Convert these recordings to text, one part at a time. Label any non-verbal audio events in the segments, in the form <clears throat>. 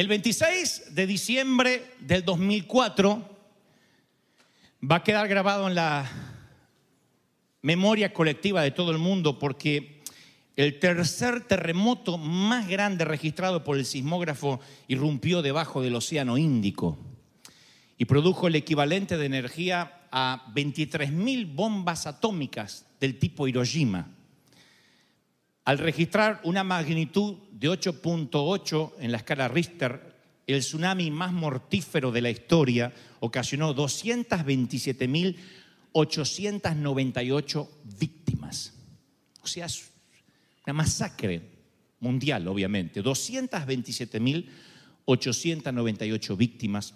El 26 de diciembre del 2004 va a quedar grabado en la memoria colectiva de todo el mundo porque el tercer terremoto más grande registrado por el sismógrafo irrumpió debajo del Océano Índico y produjo el equivalente de energía a 23.000 bombas atómicas del tipo Hiroshima. Al registrar una magnitud de 8.8 en la escala Richter, el tsunami más mortífero de la historia ocasionó 227.898 víctimas. O sea, es una masacre mundial, obviamente. 227.898 víctimas.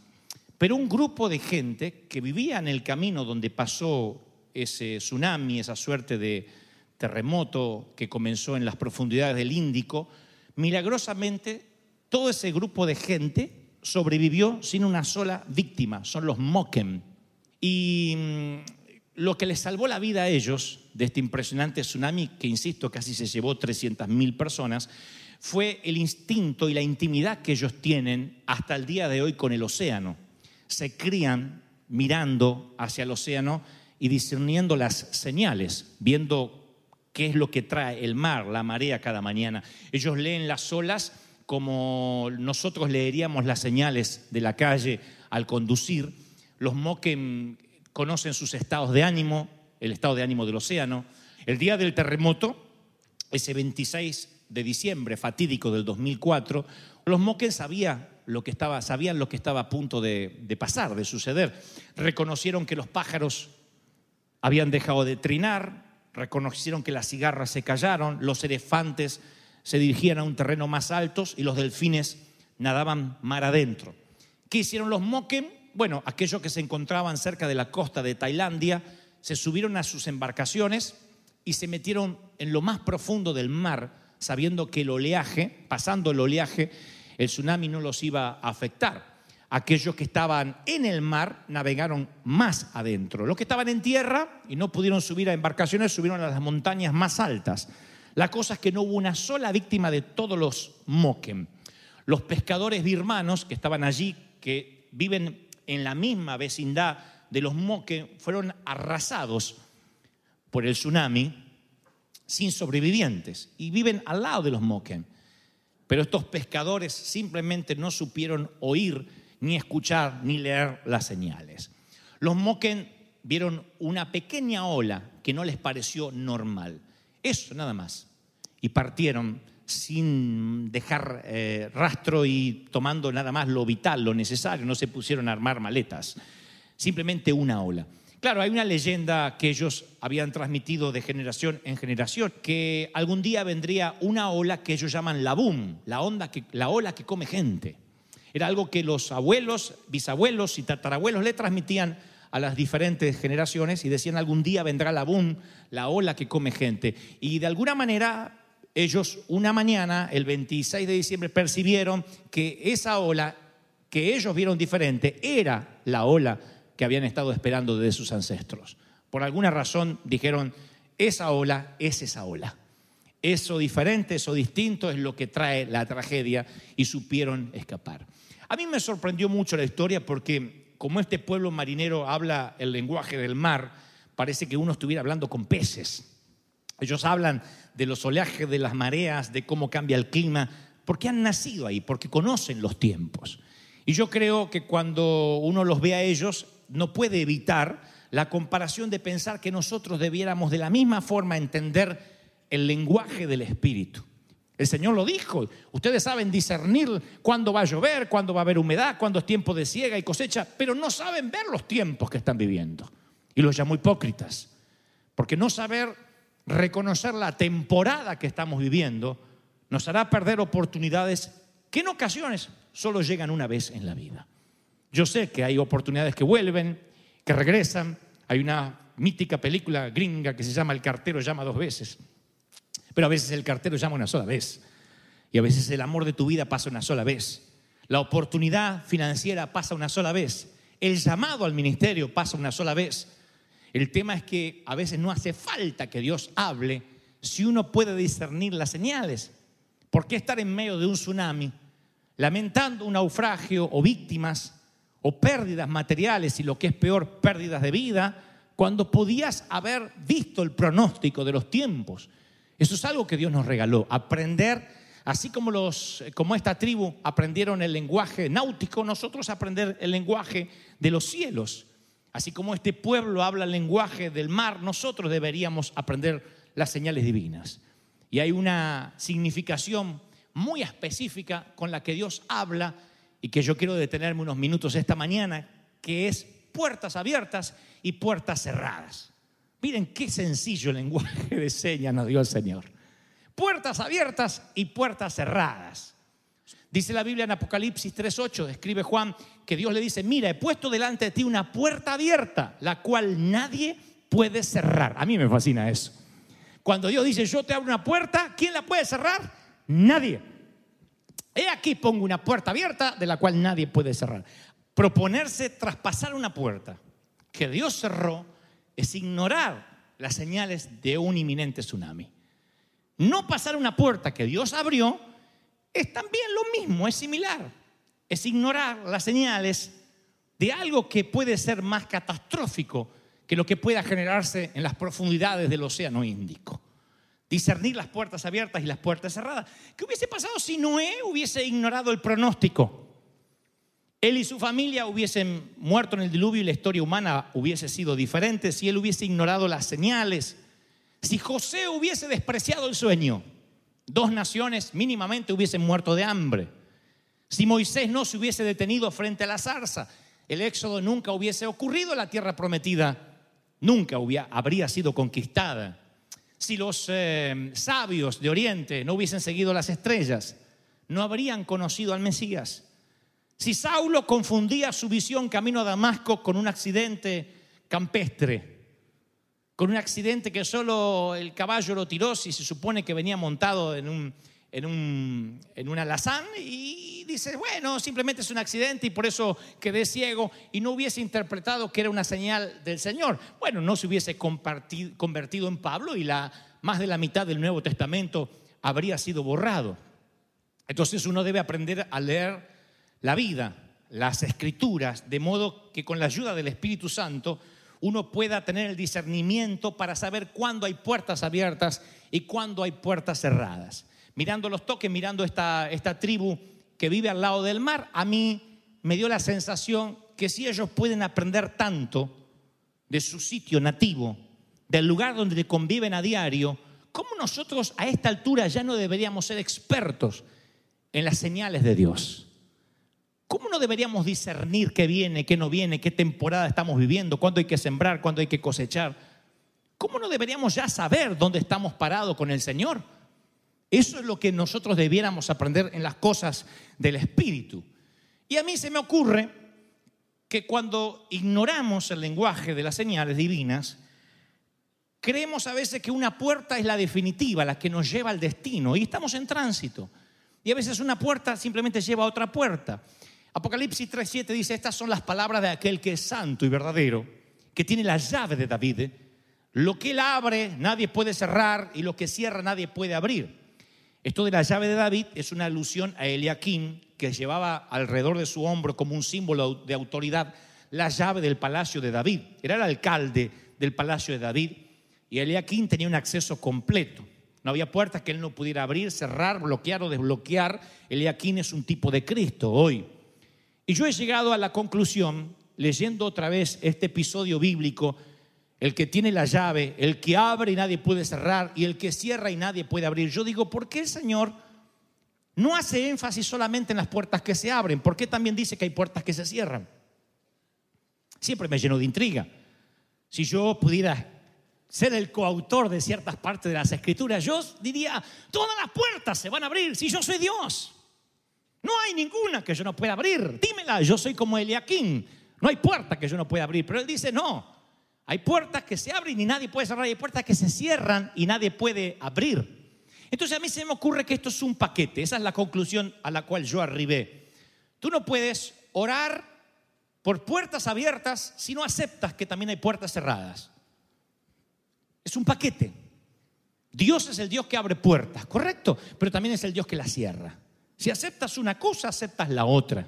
Pero un grupo de gente que vivía en el camino donde pasó ese tsunami, esa suerte de terremoto que comenzó en las profundidades del Índico, milagrosamente todo ese grupo de gente sobrevivió sin una sola víctima, son los Moken. Y mm, lo que les salvó la vida a ellos de este impresionante tsunami, que insisto, casi se llevó 300.000 personas, fue el instinto y la intimidad que ellos tienen hasta el día de hoy con el océano. Se crían mirando hacia el océano y discerniendo las señales, viendo qué es lo que trae el mar, la marea cada mañana. Ellos leen las olas como nosotros leeríamos las señales de la calle al conducir. Los moquen conocen sus estados de ánimo, el estado de ánimo del océano. El día del terremoto, ese 26 de diciembre fatídico del 2004, los moquen sabía lo que estaba, sabían lo que estaba a punto de, de pasar, de suceder. Reconocieron que los pájaros habían dejado de trinar, reconocieron que las cigarras se callaron, los elefantes se dirigían a un terreno más alto y los delfines nadaban mar adentro. ¿Qué hicieron los moken? Bueno, aquellos que se encontraban cerca de la costa de Tailandia se subieron a sus embarcaciones y se metieron en lo más profundo del mar, sabiendo que el oleaje, pasando el oleaje, el tsunami no los iba a afectar. Aquellos que estaban en el mar navegaron más adentro. Los que estaban en tierra y no pudieron subir a embarcaciones subieron a las montañas más altas. La cosa es que no hubo una sola víctima de todos los moken. Los pescadores birmanos que estaban allí, que viven en la misma vecindad de los moken, fueron arrasados por el tsunami sin sobrevivientes y viven al lado de los moken. Pero estos pescadores simplemente no supieron oír, ni escuchar, ni leer las señales. Los moken vieron una pequeña ola que no les pareció normal. Eso nada más. Y partieron sin dejar eh, rastro y tomando nada más lo vital, lo necesario. No se pusieron a armar maletas. Simplemente una ola. Claro, hay una leyenda que ellos habían transmitido de generación en generación, que algún día vendría una ola que ellos llaman la boom, la, onda la ola que come gente. Era algo que los abuelos, bisabuelos y tatarabuelos le transmitían a las diferentes generaciones y decían algún día vendrá la boom, la ola que come gente. Y de alguna manera ellos una mañana, el 26 de diciembre, percibieron que esa ola que ellos vieron diferente era la ola que habían estado esperando desde sus ancestros. Por alguna razón dijeron, esa ola es esa ola. Eso diferente, eso distinto es lo que trae la tragedia y supieron escapar. A mí me sorprendió mucho la historia porque como este pueblo marinero habla el lenguaje del mar, parece que uno estuviera hablando con peces. Ellos hablan de los oleajes, de las mareas, de cómo cambia el clima, porque han nacido ahí, porque conocen los tiempos. Y yo creo que cuando uno los ve a ellos, no puede evitar la comparación de pensar que nosotros debiéramos de la misma forma entender el lenguaje del Espíritu. El Señor lo dijo. Ustedes saben discernir cuándo va a llover, cuándo va a haber humedad, cuándo es tiempo de siega y cosecha, pero no saben ver los tiempos que están viviendo. Y los llamo hipócritas. Porque no saber reconocer la temporada que estamos viviendo nos hará perder oportunidades que en ocasiones solo llegan una vez en la vida. Yo sé que hay oportunidades que vuelven, que regresan. Hay una mítica película gringa que se llama El cartero llama dos veces. Pero a veces el cartero llama una sola vez. Y a veces el amor de tu vida pasa una sola vez. La oportunidad financiera pasa una sola vez. El llamado al ministerio pasa una sola vez. El tema es que a veces no hace falta que Dios hable si uno puede discernir las señales. ¿Por qué estar en medio de un tsunami, lamentando un naufragio o víctimas o pérdidas materiales y lo que es peor, pérdidas de vida, cuando podías haber visto el pronóstico de los tiempos? Eso es algo que Dios nos regaló, aprender, así como, los, como esta tribu aprendieron el lenguaje náutico, nosotros aprender el lenguaje de los cielos. Así como este pueblo habla el lenguaje del mar, nosotros deberíamos aprender las señales divinas. Y hay una significación muy específica con la que Dios habla y que yo quiero detenerme unos minutos esta mañana, que es puertas abiertas y puertas cerradas. Miren qué sencillo lenguaje de señas nos dio el Señor. Puertas abiertas y puertas cerradas. Dice la Biblia en Apocalipsis 3.8, escribe Juan, que Dios le dice, mira, he puesto delante de ti una puerta abierta, la cual nadie puede cerrar. A mí me fascina eso. Cuando Dios dice, yo te abro una puerta, ¿quién la puede cerrar? Nadie. He aquí pongo una puerta abierta de la cual nadie puede cerrar. Proponerse traspasar una puerta que Dios cerró es ignorar las señales de un inminente tsunami. No pasar una puerta que Dios abrió es también lo mismo, es similar. Es ignorar las señales de algo que puede ser más catastrófico que lo que pueda generarse en las profundidades del Océano Índico. Discernir las puertas abiertas y las puertas cerradas. ¿Qué hubiese pasado si Noé hubiese ignorado el pronóstico? Él y su familia hubiesen muerto en el diluvio y la historia humana hubiese sido diferente si él hubiese ignorado las señales, si José hubiese despreciado el sueño, dos naciones mínimamente hubiesen muerto de hambre. Si Moisés no se hubiese detenido frente a la zarza, el éxodo nunca hubiese ocurrido, la tierra prometida nunca habría sido conquistada. Si los eh, sabios de Oriente no hubiesen seguido las estrellas, no habrían conocido al Mesías. Si Saulo confundía su visión camino a Damasco con un accidente campestre, con un accidente que solo el caballo lo tiró si se supone que venía montado en un, en un, en alazán y dice, bueno, simplemente es un accidente y por eso quedé ciego y no hubiese interpretado que era una señal del Señor. Bueno, no se hubiese convertido en Pablo y la, más de la mitad del Nuevo Testamento habría sido borrado. Entonces uno debe aprender a leer la vida, las escrituras, de modo que con la ayuda del Espíritu Santo uno pueda tener el discernimiento para saber cuándo hay puertas abiertas y cuándo hay puertas cerradas. Mirando los toques, mirando esta, esta tribu que vive al lado del mar, a mí me dio la sensación que si ellos pueden aprender tanto de su sitio nativo, del lugar donde conviven a diario, ¿cómo nosotros a esta altura ya no deberíamos ser expertos en las señales de Dios? ¿Cómo no deberíamos discernir qué viene, qué no viene, qué temporada estamos viviendo, cuándo hay que sembrar, cuándo hay que cosechar? ¿Cómo no deberíamos ya saber dónde estamos parados con el Señor? Eso es lo que nosotros debiéramos aprender en las cosas del Espíritu. Y a mí se me ocurre que cuando ignoramos el lenguaje de las señales divinas, creemos a veces que una puerta es la definitiva, la que nos lleva al destino, y estamos en tránsito. Y a veces una puerta simplemente lleva a otra puerta. Apocalipsis 3.7 dice, estas son las palabras de aquel que es santo y verdadero, que tiene la llave de David. Lo que él abre nadie puede cerrar y lo que cierra nadie puede abrir. Esto de la llave de David es una alusión a Eliakim, que llevaba alrededor de su hombro como un símbolo de autoridad la llave del palacio de David. Era el alcalde del palacio de David y Eliaquín tenía un acceso completo. No había puertas que él no pudiera abrir, cerrar, bloquear o desbloquear. Eliaquín es un tipo de Cristo hoy. Y yo he llegado a la conclusión, leyendo otra vez este episodio bíblico, el que tiene la llave, el que abre y nadie puede cerrar, y el que cierra y nadie puede abrir. Yo digo, ¿por qué el Señor no hace énfasis solamente en las puertas que se abren? ¿Por qué también dice que hay puertas que se cierran? Siempre me lleno de intriga. Si yo pudiera ser el coautor de ciertas partes de las escrituras, yo diría, todas las puertas se van a abrir si yo soy Dios. No hay ninguna que yo no pueda abrir. Dímela, yo soy como Eliaquín. No hay puerta que yo no pueda abrir. Pero él dice, no, hay puertas que se abren y nadie puede cerrar. Hay puertas que se cierran y nadie puede abrir. Entonces a mí se me ocurre que esto es un paquete. Esa es la conclusión a la cual yo arribé. Tú no puedes orar por puertas abiertas si no aceptas que también hay puertas cerradas. Es un paquete. Dios es el Dios que abre puertas, correcto, pero también es el Dios que las cierra. Si aceptas una cosa, aceptas la otra.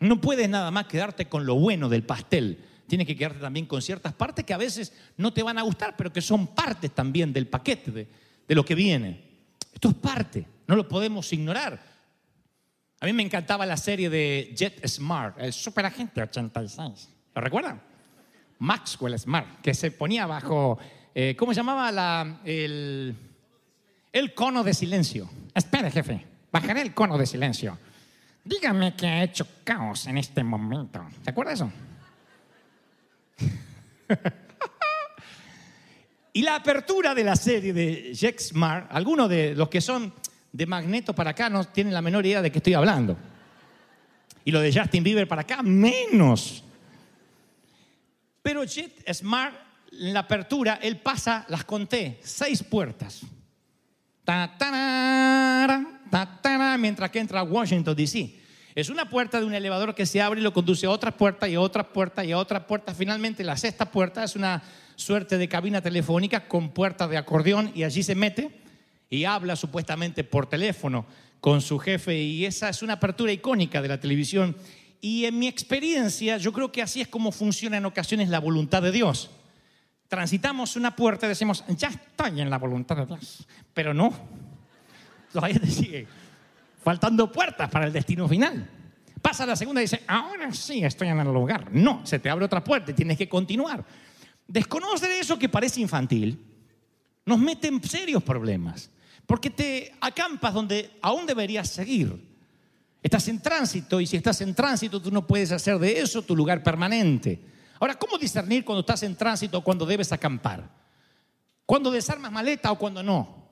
No puedes nada más quedarte con lo bueno del pastel. Tienes que quedarte también con ciertas partes que a veces no te van a gustar, pero que son partes también del paquete, de, lo que viene. Esto es parte, no lo podemos ignorar. A mí me encantaba la serie de Jet Smart, el superagente 86. ¿Lo recuerdan? Maxwell Smart, que se ponía bajo, eh, ¿cómo se llamaba? La, el, el cono de silencio. Espere, jefe, bajaré el cono de silencio. Dígame que ha hecho caos en este momento. ¿Se acuerda eso? <laughs> y la apertura de la serie de Jack Smart, algunos de los que son de Magneto para acá no tienen la menor idea de qué estoy hablando. Y lo de Justin Bieber para acá, menos. Pero Jet Smart, en la apertura, él pasa, las conté, seis puertas. Mientras que entra a Washington, D.C. Es una puerta de un elevador que se abre y lo conduce a otra puerta y a otra puerta y a otra puerta. Finalmente, la sexta puerta es una suerte de cabina telefónica con puerta de acordeón y allí se mete y habla supuestamente por teléfono con su jefe y esa es una apertura icónica de la televisión. Y en mi experiencia, yo creo que así es como funciona en ocasiones la voluntad de Dios. Transitamos una puerta y decimos, ya estoy en la voluntad de Dios, pero no. Todavía te sigue faltando puertas para el destino final. Pasa la segunda y dice, ahora sí estoy en el lugar. No, se te abre otra puerta y tienes que continuar. Desconocer eso que parece infantil nos mete en serios problemas, porque te acampas donde aún deberías seguir. Estás en tránsito y si estás en tránsito tú no puedes hacer de eso tu lugar permanente. Ahora, ¿cómo discernir cuando estás en tránsito o cuando debes acampar? ¿Cuándo desarmas maleta o cuando no?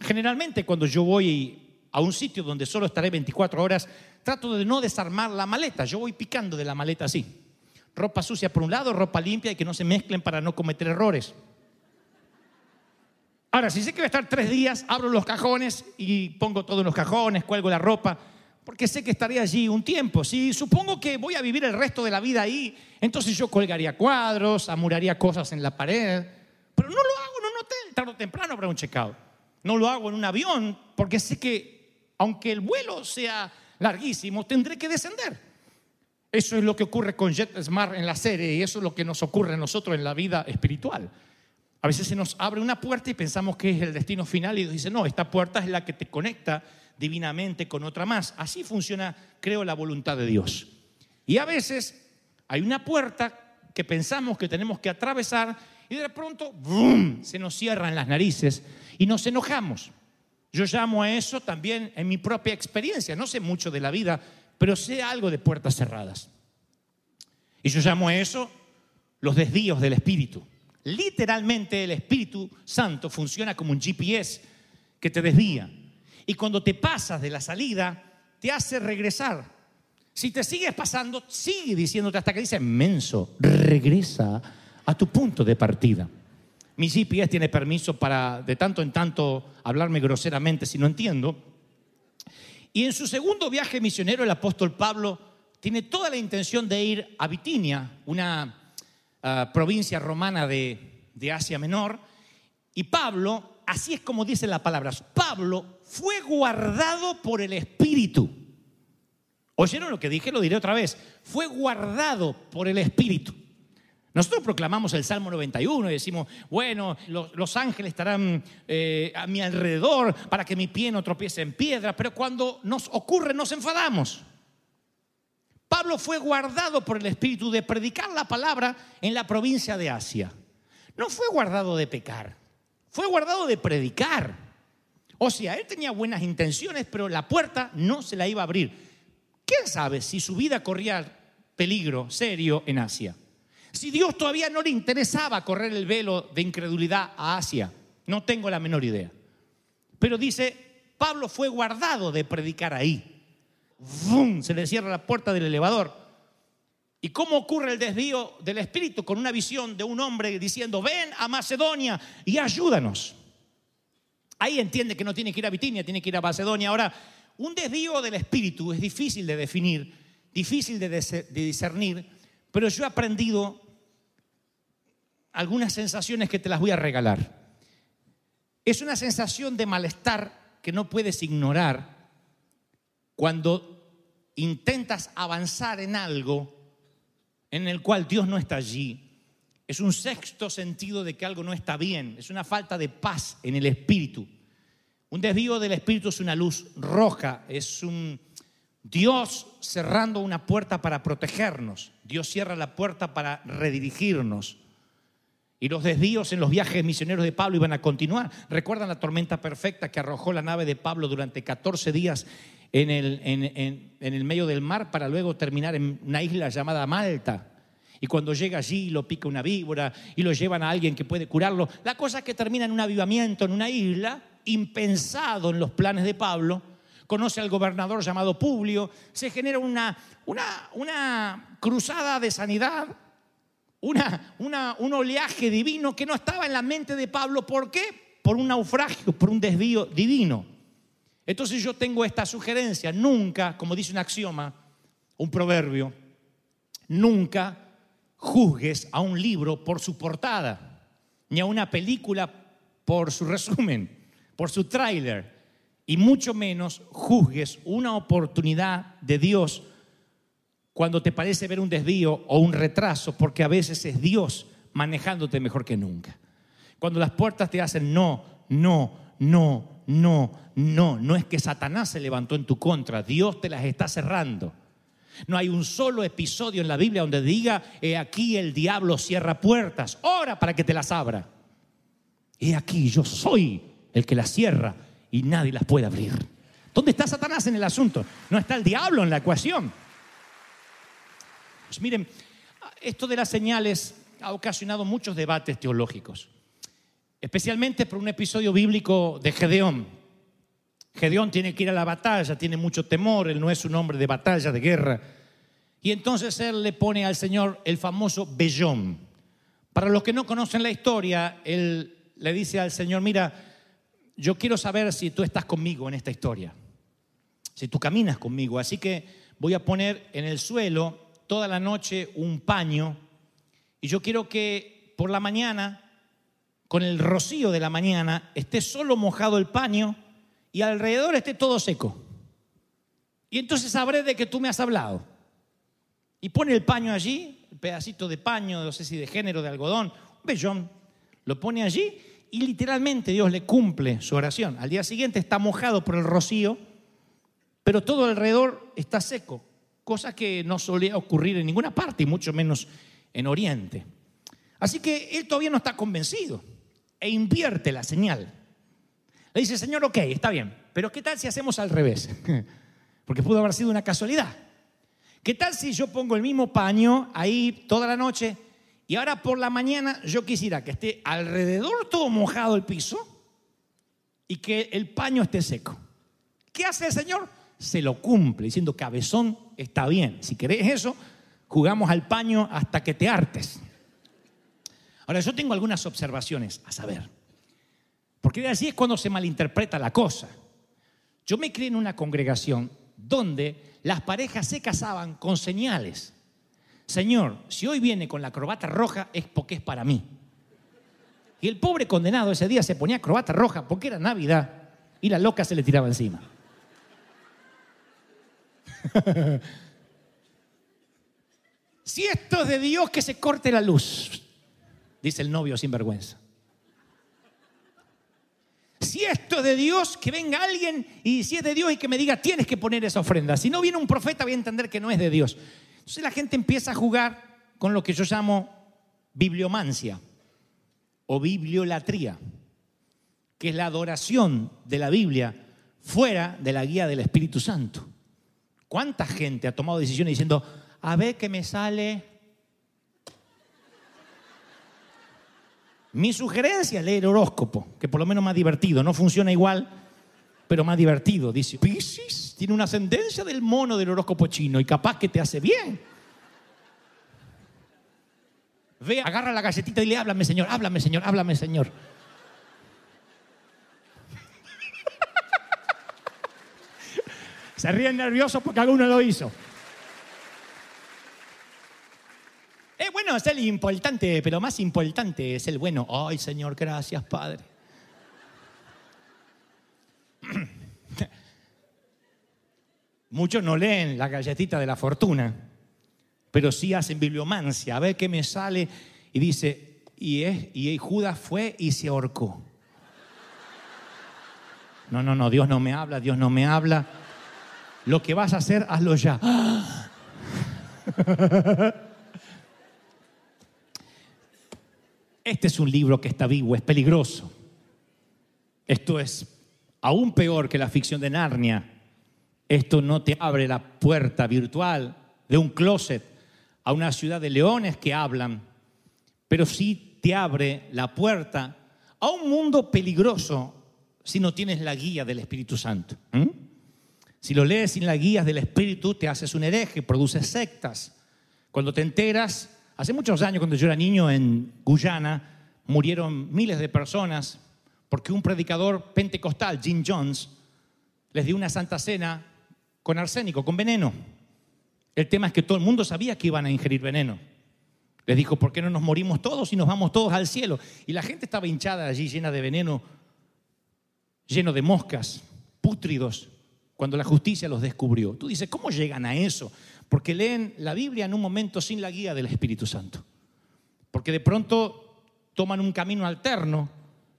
Generalmente cuando yo voy a un sitio donde solo estaré 24 horas, trato de no desarmar la maleta. Yo voy picando de la maleta así. Ropa sucia por un lado, ropa limpia y que no se mezclen para no cometer errores. Ahora, si sé que voy a estar tres días, abro los cajones y pongo todo en los cajones, cuelgo la ropa, porque sé que estaré allí un tiempo. Si supongo que voy a vivir el resto de la vida ahí, entonces yo colgaría cuadros, amuraría cosas en la pared, pero no lo hago en un hotel, tarde o temprano habrá un checkout. No lo hago en un avión, porque sé que aunque el vuelo sea larguísimo, tendré que descender. Eso es lo que ocurre con JetSmart en la serie y eso es lo que nos ocurre a nosotros en la vida espiritual. A veces se nos abre una puerta y pensamos que es el destino final y Dios dice, no, esta puerta es la que te conecta divinamente con otra más. Así funciona, creo, la voluntad de Dios. Y a veces hay una puerta que pensamos que tenemos que atravesar y de pronto ¡brum! se nos cierran las narices y nos enojamos. Yo llamo a eso también en mi propia experiencia. No sé mucho de la vida, pero sé algo de puertas cerradas. Y yo llamo a eso los desvíos del espíritu. Literalmente el Espíritu Santo funciona como un GPS que te desvía. Y cuando te pasas de la salida, te hace regresar. Si te sigues pasando, sigue diciéndote hasta que dice, menso, regresa a tu punto de partida. Mi GPS tiene permiso para de tanto en tanto hablarme groseramente si no entiendo. Y en su segundo viaje misionero, el apóstol Pablo tiene toda la intención de ir a Bitinia, una uh, provincia romana de, de Asia Menor. Y Pablo, así es como dice la palabra, Pablo fue guardado por el Espíritu. ¿Oyeron lo que dije? Lo diré otra vez. Fue guardado por el Espíritu. Nosotros proclamamos el Salmo 91 y decimos, bueno, los, ángeles estarán eh, a mi alrededor para que mi pie no tropiece en piedra, pero cuando nos ocurre nos enfadamos. Pablo fue guardado por el Espíritu de predicar la palabra en la provincia de Asia. No fue guardado de pecar, fue guardado de predicar. O sea, él tenía buenas intenciones, pero la puerta no se la iba a abrir. ¿Quién sabe si su vida corría peligro serio en Asia? Si Dios todavía no le interesaba correr el velo de incredulidad a Asia, no tengo la menor idea. Pero dice, Pablo fue guardado de predicar ahí. ¡Vum! Se le cierra la puerta del elevador. ¿Y cómo ocurre el desvío del espíritu? Con una visión de un hombre diciendo, ven a Macedonia y ayúdanos. Ahí entiende que no tiene que ir a Bitinia, tiene que ir a Macedonia. Ahora, un desvío del espíritu es difícil de definir, difícil de, de discernir, pero yo he aprendido algunas sensaciones que te las voy a regalar. Es una sensación de malestar que no puedes ignorar cuando intentas avanzar en algo en el cual Dios no está allí. Es un sexto sentido de que algo no está bien, es una falta de paz en el espíritu. Un desvío del espíritu es una luz roja, es un Dios cerrando una puerta para protegernos. Dios cierra la puerta para redirigirnos. Y los desvíos en los viajes misioneros de Pablo iban a continuar. ¿Recuerdan la tormenta perfecta que arrojó la nave de Pablo durante 14 días en el, en, el medio del mar para luego terminar en una isla llamada Malta? Y cuando llega allí lo pica una víbora y lo llevan a alguien que puede curarlo. La cosa es que termina en un avivamiento en una isla, impensado en los planes de Pablo. Conoce al gobernador llamado Publio. Se genera una, una, una cruzada de sanidad una, una, un oleaje divino que no estaba en la mente de Pablo. ¿Por qué? Por un naufragio, por un desvío divino. Entonces yo tengo esta sugerencia, nunca, como dice un axioma, un proverbio, nunca juzgues a un libro por su portada, ni a una película por su <laughs> resumen, por su tráiler, y mucho menos juzgues una oportunidad de Dios cuando te parece ver un desvío o un retraso, porque a veces es Dios manejándote mejor que nunca. Cuando las puertas te hacen no, no, no, no, no, no es que Satanás se levantó en tu contra, Dios te las está cerrando. No hay un solo episodio en la Biblia donde diga, he aquí el diablo cierra puertas, ora para que te las abra. He aquí, yo soy el que las cierra y nadie las puede abrir. ¿Dónde está Satanás en el asunto? No está el diablo en la ecuación. Pues miren, esto de las señales ha ocasionado muchos debates teológicos, especialmente por un episodio bíblico de Gedeón. Gedeón tiene que ir a la batalla, tiene mucho temor, él no es un hombre de batalla, de guerra. Y entonces él le pone al Señor el famoso vellón. Para los que no conocen la historia, él le dice al Señor, mira, yo quiero saber si tú estás conmigo en esta historia, si tú caminas conmigo. Así que voy a poner en el suelo toda la noche un paño y yo quiero que por la mañana, con el rocío de la mañana, esté solo mojado el paño y alrededor esté todo seco. Y entonces sabré de que tú me has hablado. Y pone el paño allí, el pedacito de paño, no sé si de género, de algodón, un lo pone allí y literalmente Dios le cumple su oración. Al día siguiente está mojado por el rocío, pero todo alrededor está seco cosa que no solía ocurrir en ninguna parte, y mucho menos en Oriente. Así que él todavía no está convencido e invierte la señal. Le dice, Señor, ok, está bien, pero ¿qué tal si hacemos al revés? <laughs> Porque pudo haber sido una casualidad. ¿Qué tal si yo pongo el mismo paño ahí toda la noche y ahora por la mañana yo quisiera que esté alrededor todo mojado el piso y que el paño esté seco? ¿Qué hace el Señor? Se lo cumple diciendo, cabezón, está bien. Si querés eso, jugamos al paño hasta que te hartes. Ahora, yo tengo algunas observaciones a saber. Porque así es cuando se malinterpreta la cosa. Yo me crié en una congregación donde las parejas se casaban con señales. Señor, si hoy viene con la corbata roja es porque es para mí. Y el pobre condenado ese día se ponía corbata roja porque era Navidad y la loca se le tiraba encima. <laughs> si esto es de Dios, que se corte la luz, dice el novio sin vergüenza. Si esto es de Dios, que venga alguien y si es de Dios y que me diga, tienes que poner esa ofrenda. Si no viene un profeta, voy a entender que no es de Dios. Entonces la gente empieza a jugar con lo que yo llamo bibliomancia o bibliolatría, que es la adoración de la Biblia fuera de la guía del Espíritu Santo. ¿Cuánta gente ha tomado decisiones diciendo, a ver qué me sale? Mi sugerencia es leer horóscopo, que por lo menos más divertido, no funciona igual, pero más divertido. Dice, Piscis tiene una ascendencia del mono del horóscopo chino y capaz que te hace bien. Ve, agarra la galletita y le háblame, Señor, háblame, Señor, háblame, Señor. <laughs> Se ríen nerviosos porque alguno lo hizo. Es es el importante, pero más importante es el bueno. Ay, Señor, gracias, Padre. <clears throat> Muchos no leen la galletita de la fortuna, pero sí hacen bibliomancia. A ver qué me sale. Y dice, y, es, y Judas fue y se ahorcó. No, no, no, Dios no me habla, Dios no me habla. Lo que vas a hacer, hazlo ya. Este es un libro que está vivo, es peligroso. Esto es aún peor que la ficción de Narnia. Esto no te abre la puerta virtual de un closet a una ciudad de leones que hablan, pero sí te abre la puerta a un mundo peligroso si no tienes la guía del Espíritu Santo. Si lo lees sin las guías del Espíritu, te haces un hereje, produces sectas. Cuando te enteras, hace muchos años, cuando yo era niño en Guyana, murieron miles de personas porque un predicador pentecostal, Jim Jones, les dio una santa cena con arsénico, con veneno. El tema es que todo el mundo sabía que iban a ingerir veneno. Les dijo, ¿por qué no nos morimos todos y nos vamos todos al cielo? Y la gente estaba hinchada allí, llena de veneno, lleno de moscas, pútridos, cuando la justicia los descubrió. Tú dices, ¿cómo llegan a eso? Porque leen la Biblia en un momento sin la guía del Espíritu Santo. Porque de pronto toman un camino alterno,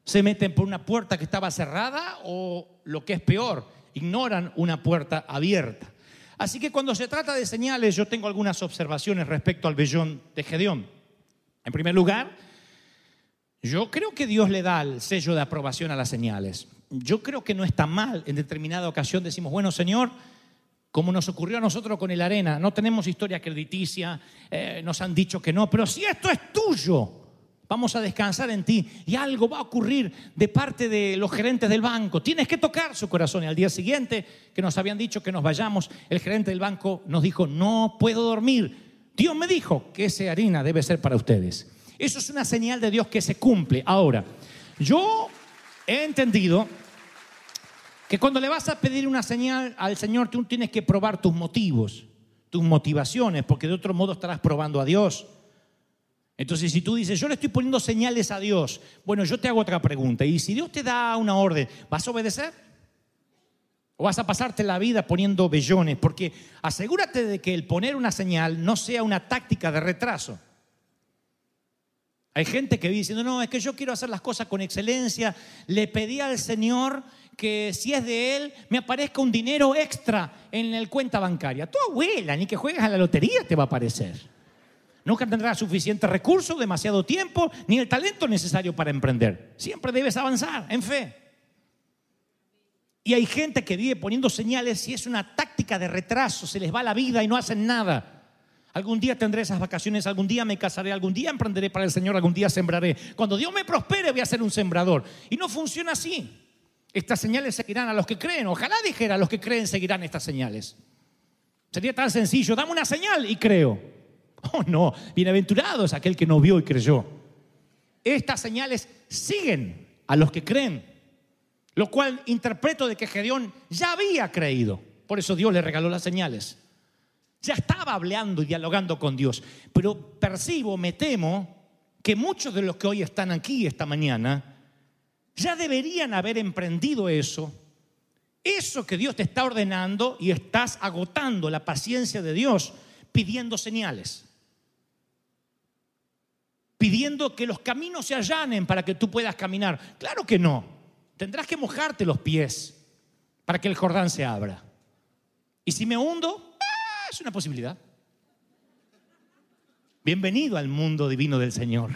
se meten por una puerta que estaba cerrada o lo que es peor, ignoran una puerta abierta. Así que cuando se trata de señales, yo tengo algunas observaciones respecto al vellón de Gedeón. En primer lugar, yo creo que Dios le da el sello de aprobación a las señales. Yo creo que no está mal. En determinada ocasión decimos, bueno, Señor, como nos ocurrió a nosotros con el arena, no tenemos historia crediticia, eh, nos han dicho que no, pero si esto es tuyo, vamos a descansar en ti y algo va a ocurrir de parte de los gerentes del banco. Tienes que tocar su corazón. Y al día siguiente, que nos habían dicho que nos vayamos, el gerente del banco nos dijo, no puedo dormir. Dios me dijo que esa harina debe ser para ustedes. Eso es una señal de Dios que se cumple. Ahora, yo he entendido que cuando le vas a pedir una señal al Señor, tú tienes que probar tus motivos, tus motivaciones, porque de otro modo estarás probando a Dios. Entonces, si tú dices, yo le estoy poniendo señales a Dios, bueno, yo te hago otra pregunta. Y si Dios te da una orden, ¿vas a obedecer? ¿O vas a pasarte la vida poniendo vellones? Porque asegúrate de que el poner una señal no sea una táctica de retraso. Hay gente que vive diciendo, no, es que yo quiero hacer las cosas con excelencia. Le pedí al Señor que si es de Él, me aparezca un dinero extra en el cuenta bancaria. Tu abuela, ni que juegues a la lotería te va a aparecer. Nunca tendrás suficiente recurso, demasiado tiempo, ni el talento necesario para emprender. Siempre debes avanzar en fe. Y hay gente que vive poniendo señales y es una táctica de retraso, se les va la vida y no hacen nada. Algún día tendré esas vacaciones, algún día me casaré, algún día emprenderé para el Señor, algún día sembraré. Cuando Dios me prospere voy a ser un sembrador. Y no funciona así. Estas señales seguirán a los que creen. Ojalá dijera a los que creen seguirán estas señales. Sería tan sencillo, dame una señal y creo. Oh no, bienaventurado es aquel que no vio y creyó. Estas señales siguen a los que creen, lo cual interpreto de que Gedeón ya había creído. Por eso Dios le regaló las señales. Ya estaba hablando y dialogando con Dios. Pero percibo, me temo, que muchos de los que hoy están aquí esta mañana ya deberían haber emprendido eso eso que Dios te está ordenando y estás agotando la paciencia de Dios pidiendo señales. Pidiendo que los caminos se allanen para que tú puedas caminar. Claro que no. Tendrás que mojarte los pies para que el Jordán se abra. Y si me hundo, ah, es una posibilidad. Bienvenido al mundo divino del Señor.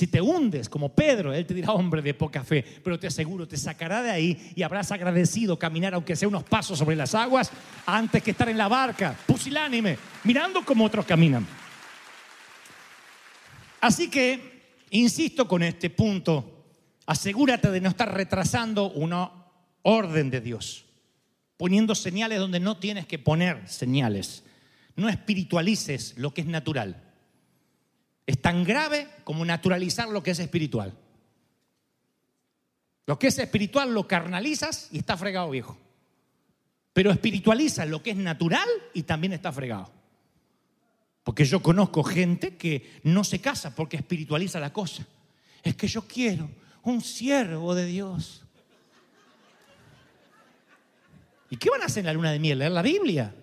Si te hundes como Pedro, Él te dirá hombre de poca fe, pero te aseguro, te sacará de ahí y habrás agradecido caminar aunque sea unos pasos sobre las aguas antes que estar en la barca, pusilánime, mirando como otros caminan. Así que, insisto con este punto, asegúrate de no estar retrasando una orden de Dios, poniendo señales donde no tienes que poner señales. No espiritualices lo que es natural. Es tan grave como naturalizar lo que es espiritual. Lo que es espiritual lo carnalizas y está fregado viejo. Pero espiritualizas lo que es natural y también está fregado. Porque yo conozco gente que no se casa porque espiritualiza la cosa. Es que yo quiero un siervo de Dios. ¿Y qué van a hacer en la luna de miel? ¿Leer la Biblia?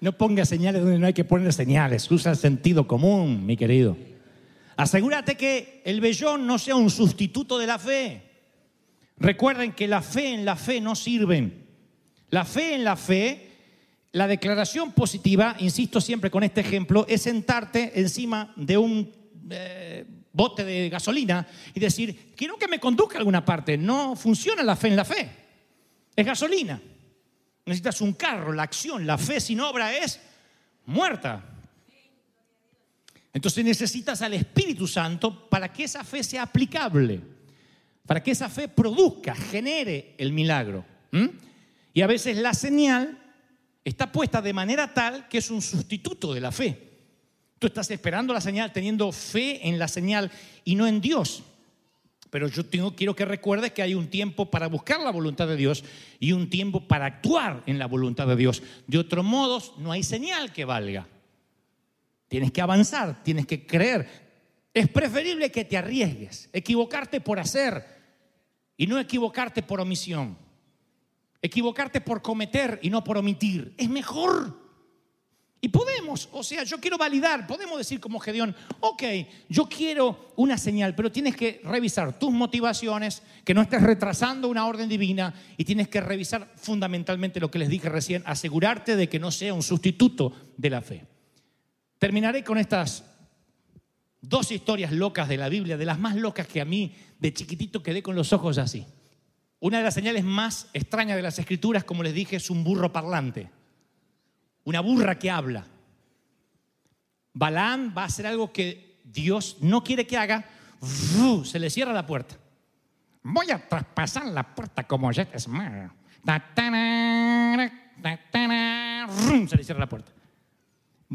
No ponga señales donde no hay que poner señales. Usa el sentido común, mi querido. Asegúrate que el vellón no sea un sustituto de la fe. Recuerden que la fe en la fe no sirven. La fe en la fe, la declaración positiva, insisto siempre con este ejemplo, es sentarte encima de un eh, bote de gasolina y decir, quiero que me conduzca a alguna parte. No funciona la fe en la fe. Es gasolina. Necesitas un carro, la acción, la fe sin obra es muerta. Entonces necesitas al Espíritu Santo para que esa fe sea aplicable, para que esa fe produzca, genere el milagro. Y a veces la señal está puesta de manera tal que es un sustituto de la fe. Tú estás esperando la señal teniendo fe en la señal y no en Dios. Pero yo quiero que recuerdes que hay un tiempo para buscar la voluntad de Dios y un tiempo para actuar en la voluntad de Dios. De otro modo, no hay señal que valga. Tienes que avanzar, tienes que creer. Es preferible que te arriesgues, equivocarte por hacer y no equivocarte por omisión. Equivocarte por cometer y no por omitir. Es mejor. Y podemos, o sea, yo quiero validar, podemos decir como Gedeón, ok, yo quiero una señal, pero tienes que revisar tus motivaciones, que no estés retrasando una orden divina y tienes que revisar fundamentalmente lo que les dije recién, asegurarte de que no sea un sustituto de la fe. Terminaré con estas dos historias locas de la Biblia, de las más locas que a mí de chiquitito quedé con los ojos así. Una de las señales más extrañas de las escrituras, como les dije, es un burro parlante una burra que habla. Balaam va a hacer algo que Dios no quiere que haga, se le cierra la puerta. Voy a traspasar la puerta como Jet Smart. Se le cierra la puerta.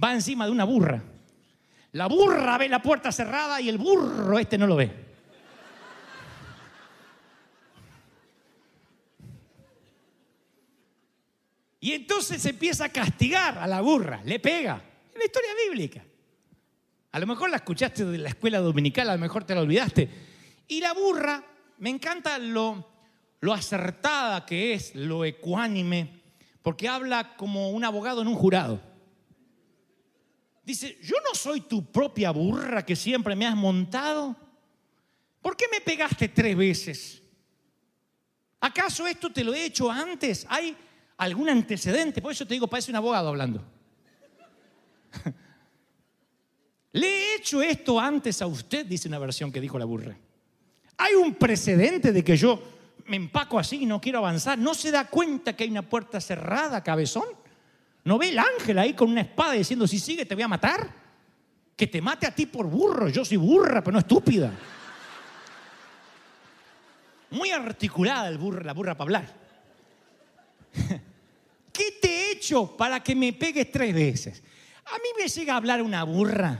Va encima de una burra. La burra ve la puerta cerrada y el burro este no lo ve. Y entonces empieza a castigar a la burra, le pega. Es la historia bíblica. A lo mejor la escuchaste de la escuela dominical, a lo mejor te la olvidaste. Y la burra, me encanta lo, lo acertada que es, lo ecuánime, porque habla como un abogado en un jurado. Dice, yo no soy tu propia burra que siempre me has montado. ¿Por qué me pegaste tres veces? ¿Acaso esto te lo he hecho antes? Hay algún antecedente. Por eso te digo, parece un abogado hablando. <laughs> Le he hecho esto antes a usted, dice una versión que dijo la burra. Hay un precedente de que yo me empaco así y no quiero avanzar. ¿No se da cuenta que hay una puerta cerrada, cabezón? ¿No ve el ángel ahí con una espada diciendo, si sigue te voy a matar? Que te mate a ti por burro. Yo soy burra, pero no estúpida. Muy articulada el burro, la burra para hablar. ¿Qué te he para que me pegues tres veces? A mí me llega a hablar una burra.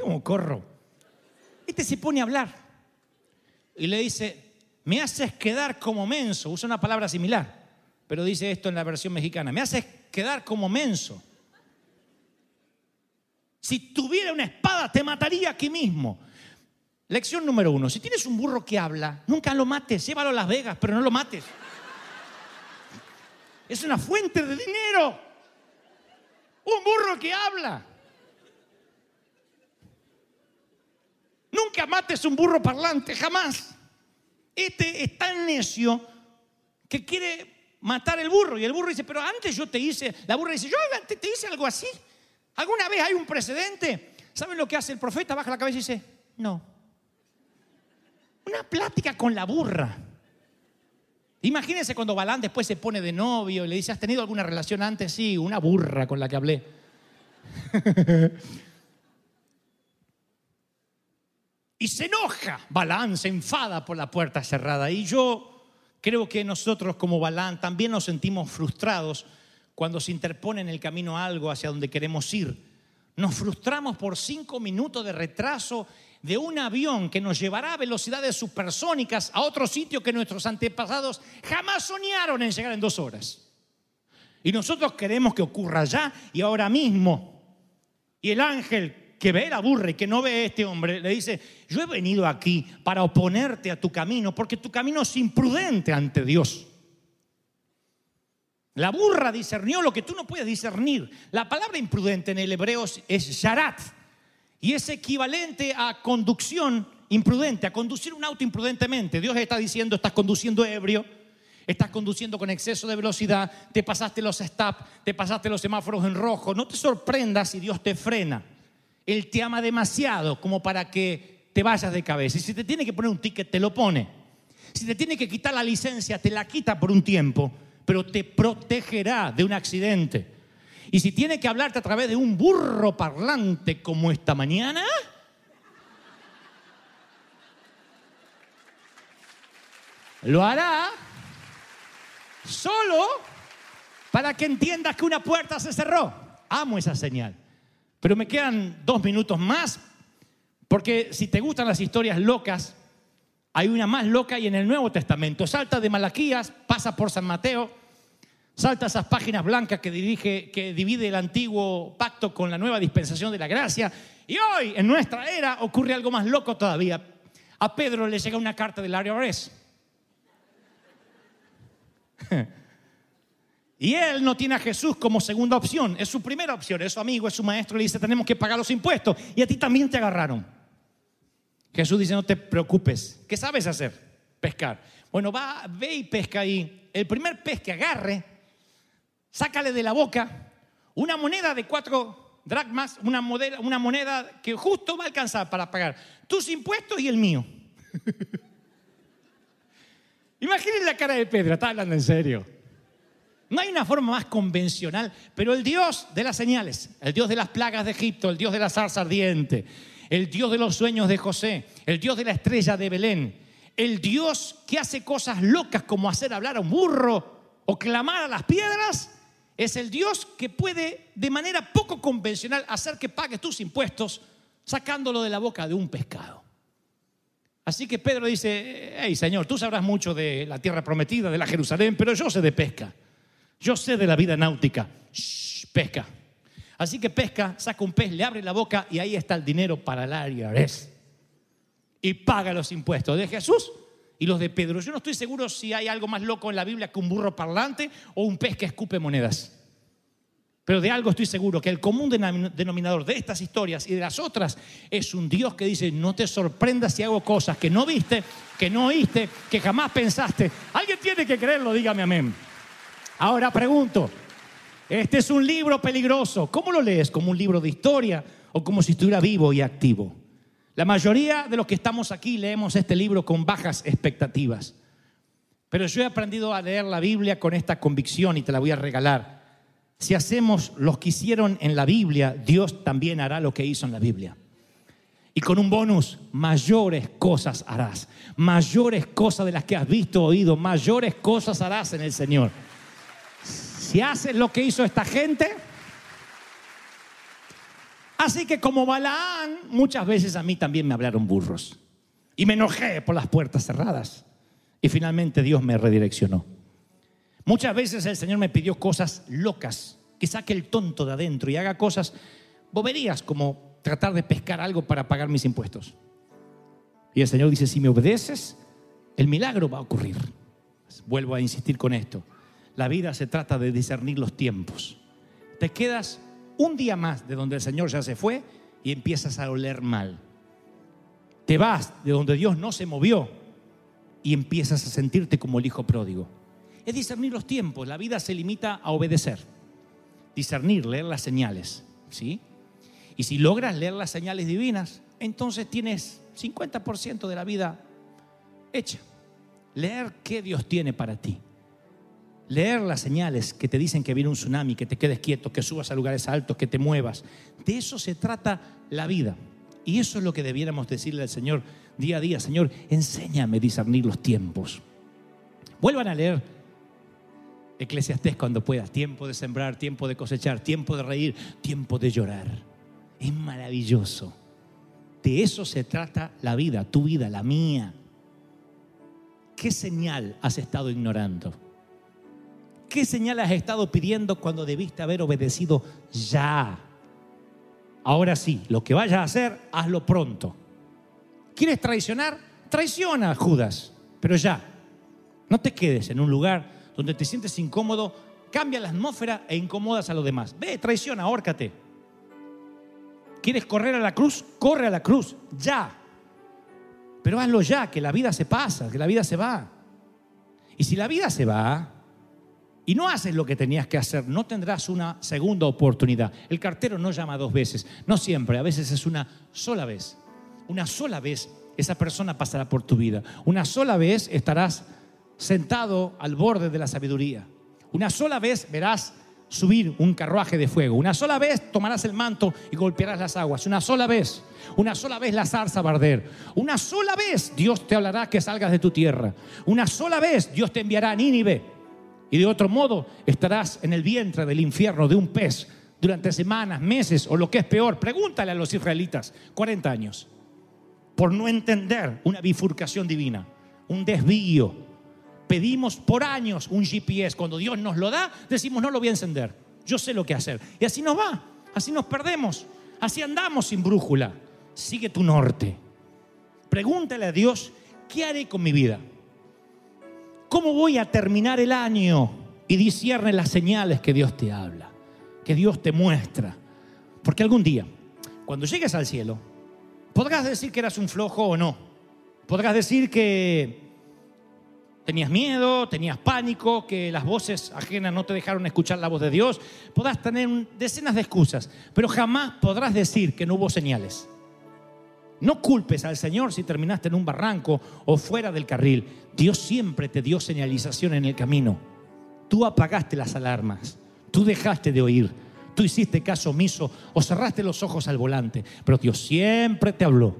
Como corro. Este se pone a hablar y le dice, me haces quedar como menso. Usa una palabra similar, pero dice esto en la versión mexicana. Me haces quedar como menso. Si tuviera una espada, te mataría aquí mismo. Lección número uno. Si tienes un burro que habla, nunca lo mates. Llévalo a Las Vegas, pero no lo mates. Es una fuente de dinero. Un burro que habla. Nunca mates un burro parlante, jamás. Este es tan necio que quiere matar el burro. Y el burro dice, pero antes yo te hice, la burra dice, yo antes te hice algo así. ¿Alguna vez hay un precedente? ¿Saben lo que hace el profeta? Baja la cabeza y dice, no. Una plática con la burra. Imagínense cuando Balán después se pone de novio y le dice, ¿has tenido alguna relación antes? Sí, una burra con la que hablé. <laughs> y se enoja. Balán se enfada por la puerta cerrada. Y yo creo que nosotros como Balán también nos sentimos frustrados cuando se interpone en el camino algo hacia donde queremos ir. Nos frustramos por cinco minutos de retraso de un avión que nos llevará a velocidades supersónicas a otro sitio que nuestros antepasados jamás soñaron en llegar en dos horas. Y nosotros queremos que ocurra ya y ahora mismo. Y el ángel que ve la burra y que no ve a este hombre le dice, yo he venido aquí para oponerte a tu camino porque tu camino es imprudente ante Dios. La burra discernió lo que tú no puedes discernir. La palabra imprudente en el hebreo es sharat y es equivalente a conducción imprudente, a conducir un auto imprudentemente. Dios está diciendo, estás conduciendo ebrio, estás conduciendo con exceso de velocidad, te pasaste los stop, te pasaste los semáforos en rojo. No te sorprendas si Dios te frena. Él te ama demasiado como para que te vayas de cabeza. Y si te tiene que poner un ticket, te lo pone. Si te tiene que quitar la licencia, te la quita por un tiempo pero te protegerá de un accidente. Y si tiene que hablarte a través de un burro parlante como esta mañana, lo hará solo para que entiendas que una puerta se cerró. Amo esa señal. Pero me quedan dos minutos más, porque si te gustan las historias locas, hay una más loca y en el Nuevo Testamento. Salta de Malaquías, pasa por San Mateo, salta esas páginas blancas que, dirige, que divide el antiguo pacto con la nueva dispensación de la gracia. Y hoy, en nuestra era, ocurre algo más loco todavía. A Pedro le llega una carta del IRS. <laughs> Y él no tiene a Jesús como segunda opción, es su primera opción, es su amigo, es su maestro, le dice, tenemos que pagar los impuestos. Y a ti también te agarraron. Jesús dice, no te preocupes. ¿Qué sabes hacer? Pescar. Bueno, va, ve y pesca ahí. El primer pez que agarre, sácale de la boca una moneda de cuatro dracmas, una, moneda que justo va a alcanzar para pagar tus impuestos y el mío. <laughs> Imaginen la cara de Pedro, está hablando en serio. No hay una forma más convencional, pero el Dios de las señales, el Dios de las plagas de Egipto, el Dios de la zarza ardiente, el Dios de los sueños de José, el Dios de la estrella de Belén, el Dios que hace cosas locas como hacer hablar a un burro o clamar a las piedras, es el Dios que puede de manera poco convencional hacer que pagues tus impuestos sacándolo de la boca de un pescado. Así que Pedro dice, hey Señor, tú sabrás mucho de la tierra prometida, de la Jerusalén, pero yo sé de pesca, yo sé de la vida náutica, Shh, pesca. Así que pesca, saca un pez, le abre la boca y ahí está el dinero para el IRS. Y paga los impuestos de Jesús y los de Pedro. Yo no estoy seguro si hay algo más loco en la Biblia que un burro parlante o un pez que escupe monedas. Pero de algo estoy seguro, que el común denominador de estas historias y de las otras es un Dios que dice, no te sorprendas si hago cosas que no viste, que no oíste, que jamás pensaste. Alguien tiene que creerlo, dígame amén. Ahora pregunto, este es un libro peligroso. ¿Cómo lo lees? ¿Como un libro de historia o como si estuviera vivo y activo? La mayoría de los que estamos aquí leemos este libro con bajas expectativas. Pero yo he aprendido a leer la Biblia con esta convicción y te la voy a regalar. Si hacemos lo que hicieron en la Biblia, Dios también hará lo que hizo en la Biblia. Y con un bonus, mayores cosas harás. Mayores cosas de las que has visto, oído, mayores cosas harás en el Señor. Si haces lo que hizo esta gente, así que como Balaán, muchas veces a mí también me hablaron burros. Y me enojé por las puertas cerradas. Y finalmente Dios me redireccionó. Muchas veces el Señor me pidió cosas locas, que saque el tonto de adentro y haga cosas boberías como tratar de pescar algo para pagar mis impuestos. Y el Señor dice, si me obedeces, el milagro va a ocurrir. Vuelvo a insistir con esto. La vida se trata de discernir los tiempos. Te quedas un día más de donde el Señor ya se fue y empiezas a oler mal. Te vas de donde Dios no se movió y empiezas a sentirte como el hijo pródigo. Es discernir los tiempos. La vida se limita a obedecer. Discernir, leer las señales. ¿sí? Y si logras leer las señales divinas, entonces tienes 50% de la vida hecha. Leer qué Dios tiene para ti. Leer las señales que te dicen que viene un tsunami, que te quedes quieto, que subas a lugares altos, que te muevas. De eso se trata la vida. Y eso es lo que debiéramos decirle al Señor día a día. Señor, enséñame a discernir los tiempos. Vuelvan a leer Eclesiastés cuando puedas. Tiempo de sembrar, tiempo de cosechar, tiempo de reír, tiempo de llorar. Es maravilloso. De eso se trata la vida, tu vida, la mía. ¿Qué señal has estado ignorando? ¿Qué señal has estado pidiendo cuando debiste haber obedecido ya? Ahora sí, lo que vayas a hacer, hazlo pronto. ¿Quieres traicionar? Traiciona, Judas, pero ya. No te quedes en un lugar donde te sientes incómodo, cambia la atmósfera e incomodas a los demás. Ve, traiciona, ahórcate. ¿Quieres correr a la cruz? Corre a la cruz, ya. Pero hazlo ya, que la vida se pasa, que la vida se va. Y si la vida se va y no haces lo que tenías que hacer, no tendrás una segunda oportunidad. El cartero no llama dos veces, no siempre, a veces es una sola vez. Una sola vez esa persona pasará por tu vida. Una sola vez estarás sentado al borde de la sabiduría. Una sola vez verás subir un carruaje de fuego. Una sola vez tomarás el manto y golpearás las aguas. Una sola vez. Una sola vez la zarza va a arder. Una sola vez Dios te hablará que salgas de tu tierra. Una sola vez Dios te enviará a Nínive. Y de otro modo estarás en el vientre del infierno de un pez durante semanas, meses o lo que es peor. Pregúntale a los israelitas, 40 años, por no entender una bifurcación divina, un desvío pedimos por años un GPS. Cuando Dios nos lo da, decimos, no lo voy a encender. Yo sé lo que hacer. Y así nos va. Así nos perdemos. Así andamos sin brújula. Sigue tu norte. Pregúntale a Dios, ¿qué haré con mi vida? ¿Cómo voy a terminar el año? Y discierne las señales que Dios te habla, que Dios te muestra. Porque algún día, cuando llegues al cielo, podrás decir que eras un flojo o no. Podrás decir que Tenías miedo, tenías pánico, que las voces ajenas no te dejaron escuchar la voz de Dios. Podrás tener decenas de excusas, pero jamás podrás decir que no hubo señales. No culpes al Señor si terminaste en un barranco o fuera del carril. Dios siempre te dio señalización en el camino. Tú apagaste las alarmas, tú dejaste de oír, tú hiciste caso omiso o cerraste los ojos al volante, pero Dios siempre te habló.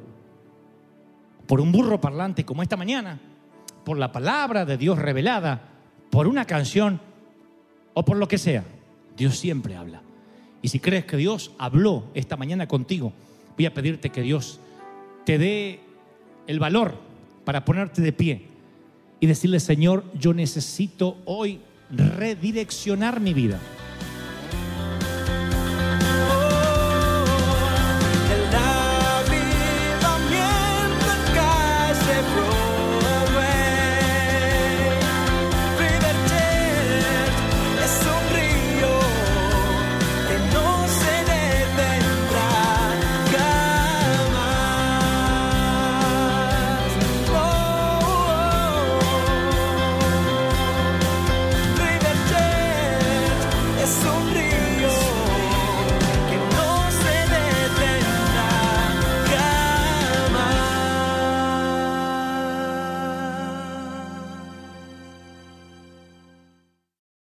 Por un burro parlante como esta mañana, por la palabra de Dios revelada, por una canción o por lo que sea. Dios siempre habla. Y si crees que Dios habló esta mañana contigo, voy a pedirte que Dios te dé el valor para ponerte de pie y decirle, Señor, yo necesito hoy redireccionar mi vida.